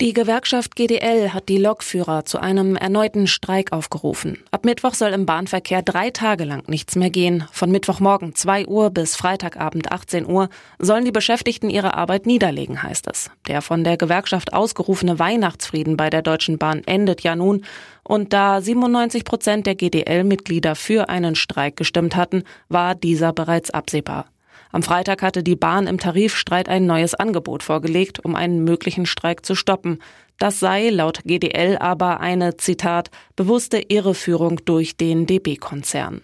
Die Gewerkschaft GDL hat die Lokführer zu einem erneuten Streik aufgerufen. Ab Mittwoch soll im Bahnverkehr drei Tage lang nichts mehr gehen. Von Mittwochmorgen 2 Uhr bis Freitagabend 18 Uhr sollen die Beschäftigten ihre Arbeit niederlegen, heißt es. Der von der Gewerkschaft ausgerufene Weihnachtsfrieden bei der Deutschen Bahn endet ja nun. Und da 97 Prozent der GDL-Mitglieder für einen Streik gestimmt hatten, war dieser bereits absehbar. Am Freitag hatte die Bahn im Tarifstreit ein neues Angebot vorgelegt, um einen möglichen Streik zu stoppen. Das sei laut GDL aber eine, Zitat, bewusste Irreführung durch den DB-Konzern.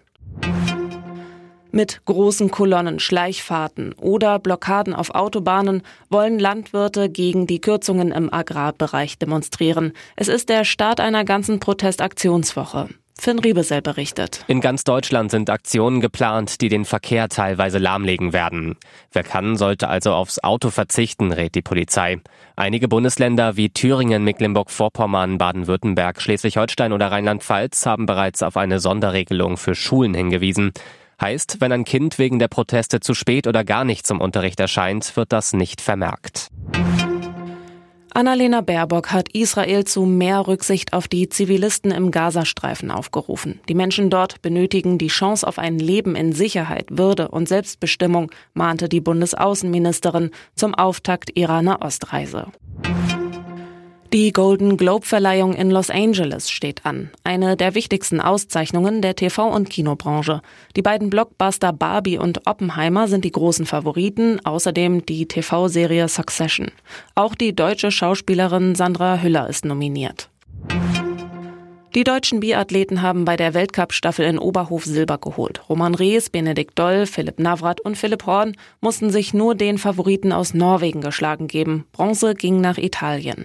Mit großen Kolonnen, Schleichfahrten oder Blockaden auf Autobahnen wollen Landwirte gegen die Kürzungen im Agrarbereich demonstrieren. Es ist der Start einer ganzen Protestaktionswoche. Finn Riebesell berichtet. In ganz Deutschland sind Aktionen geplant, die den Verkehr teilweise lahmlegen werden. Wer kann, sollte also aufs Auto verzichten, rät die Polizei. Einige Bundesländer wie Thüringen, Mecklenburg-Vorpommern, Baden-Württemberg, Schleswig-Holstein oder Rheinland-Pfalz haben bereits auf eine Sonderregelung für Schulen hingewiesen. Heißt, wenn ein Kind wegen der Proteste zu spät oder gar nicht zum Unterricht erscheint, wird das nicht vermerkt. Annalena Baerbock hat Israel zu mehr Rücksicht auf die Zivilisten im Gazastreifen aufgerufen. Die Menschen dort benötigen die Chance auf ein Leben in Sicherheit, Würde und Selbstbestimmung, mahnte die Bundesaußenministerin zum Auftakt ihrer Nahostreise. Die Golden Globe-Verleihung in Los Angeles steht an. Eine der wichtigsten Auszeichnungen der TV- und Kinobranche. Die beiden Blockbuster Barbie und Oppenheimer sind die großen Favoriten, außerdem die TV-Serie Succession. Auch die deutsche Schauspielerin Sandra Hüller ist nominiert. Die deutschen Biathleten haben bei der Weltcup-Staffel in Oberhof Silber geholt. Roman Rees, Benedikt Doll, Philipp Navrat und Philipp Horn mussten sich nur den Favoriten aus Norwegen geschlagen geben. Bronze ging nach Italien.